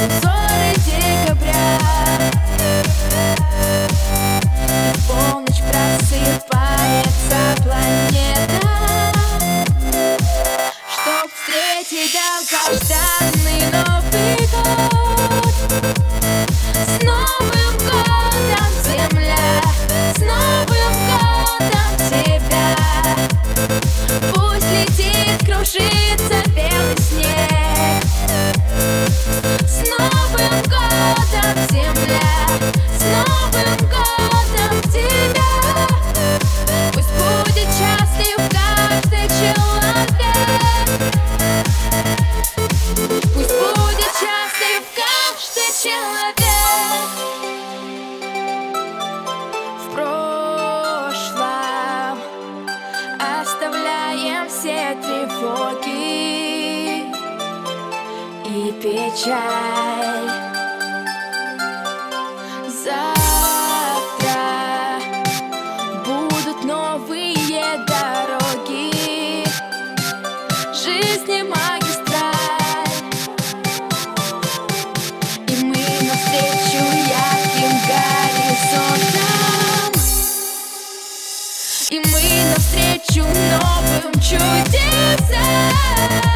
So. Печаль. Завтра будут новые дороги, жизни магистраль, и мы навстречу ярким горизонтам, и мы навстречу новым чудесам.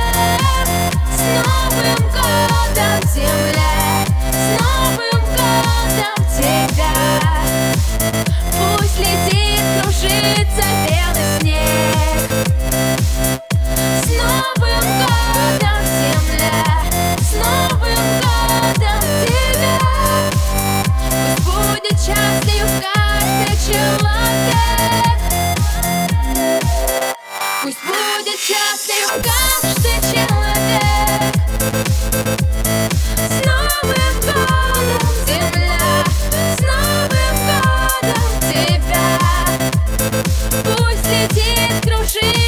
счастлив. Каждый человек С Новым земля. С Новым тебя. Пусть летит, кружит.